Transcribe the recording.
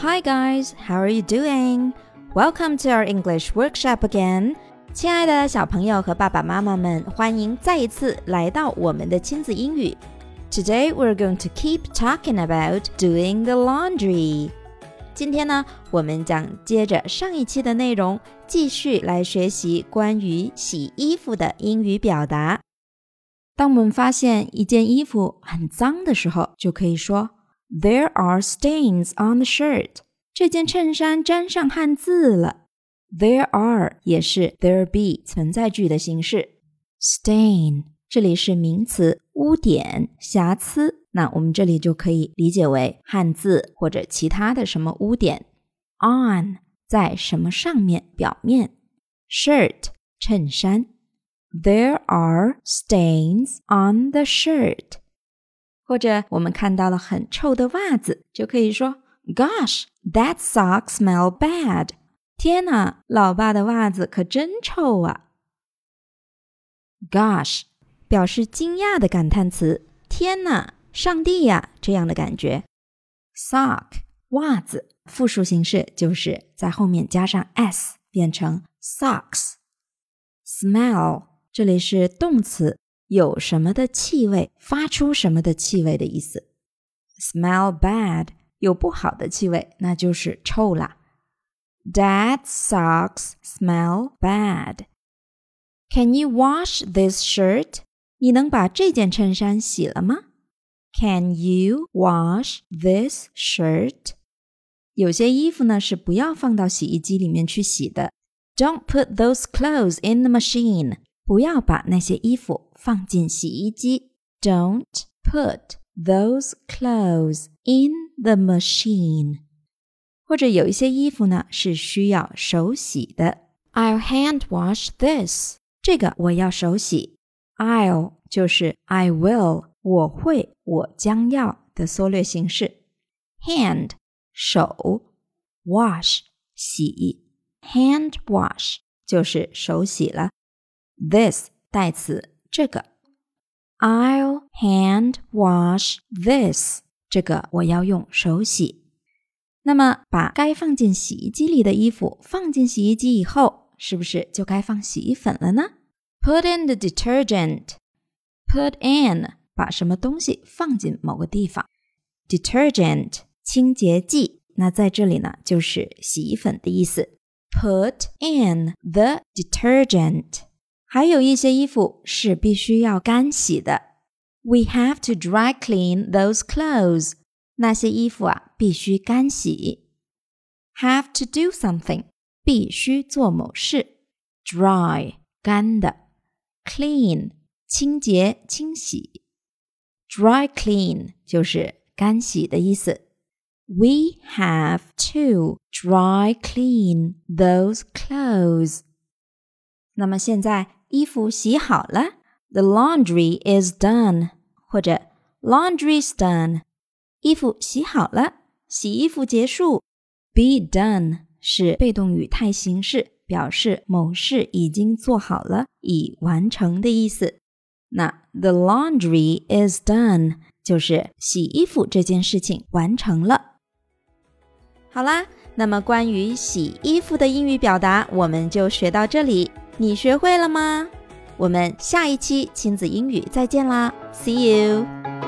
Hi guys, how are you doing? Welcome to our English workshop again. 亲爱的小朋友和爸爸妈妈们，欢迎再一次来到我们的亲子英语。Today we're going to keep talking about doing the laundry. 今天呢，我们将接着上一期的内容，继续来学习关于洗衣服的英语表达。当我们发现一件衣服很脏的时候，就可以说 There are stains on the shirt。这件衬衫沾上汗渍了。There are 也是 there be 存在句的形式。Stain 这里是名词，污点、瑕疵。那我们这里就可以理解为汉字或者其他的什么污点。On 在什么上面？表面。Shirt 衬衫。There are stains on the shirt。或者我们看到了很臭的袜子，就可以说：Gosh, that sock smell bad。天哪，老爸的袜子可真臭啊！Gosh 表示惊讶的感叹词。天哪！上帝呀，这样的感觉。sock 袜子，复数形式就是在后面加上 s，变成 socks。smell 这里是动词，有什么的气味，发出什么的气味的意思。smell bad 有不好的气味，那就是臭啦。Dad's socks smell bad. Can you wash this shirt? 你能把这件衬衫洗了吗？can you wash this shirt？有些衣服呢是不要放到洗衣机里面去洗的。Don't put those clothes in the machine。不要把那些衣服放进洗衣机。Don't put those clothes in the machine。或者有一些衣服呢是需要手洗的。I'll hand wash this。这个我要手洗。I'll 就是 I will。我会，我将要的缩略形式，hand 手，wash 洗，hand wash 就是手洗了。 This 代词这个，I'll hand wash this 这个我要用手洗。那么把该放进洗衣机里的衣服放进洗衣机以后，是不是就该放洗衣粉了呢？Put in the detergent. Put in 把什么东西放进某个地方，detergent 清洁剂，那在这里呢就是洗衣粉的意思。Put in the detergent。还有一些衣服是必须要干洗的，We have to dry clean those clothes。那些衣服啊必须干洗。Have to do something，必须做某事。Dry 干的，clean 清洁清洗。Dry clean 就是干洗的意思。We have to dry clean those clothes。那么现在 衣服洗好了，The laundry is done，或者 Laundry's done。衣服洗好了，洗衣服结束。Be done 是被动语态形式，表示某事已经做好了，已完成的意思。那 the laundry is done 就是洗衣服这件事情完成了。好啦，那么关于洗衣服的英语表达，我们就学到这里。你学会了吗？我们下一期亲子英语再见啦，See you。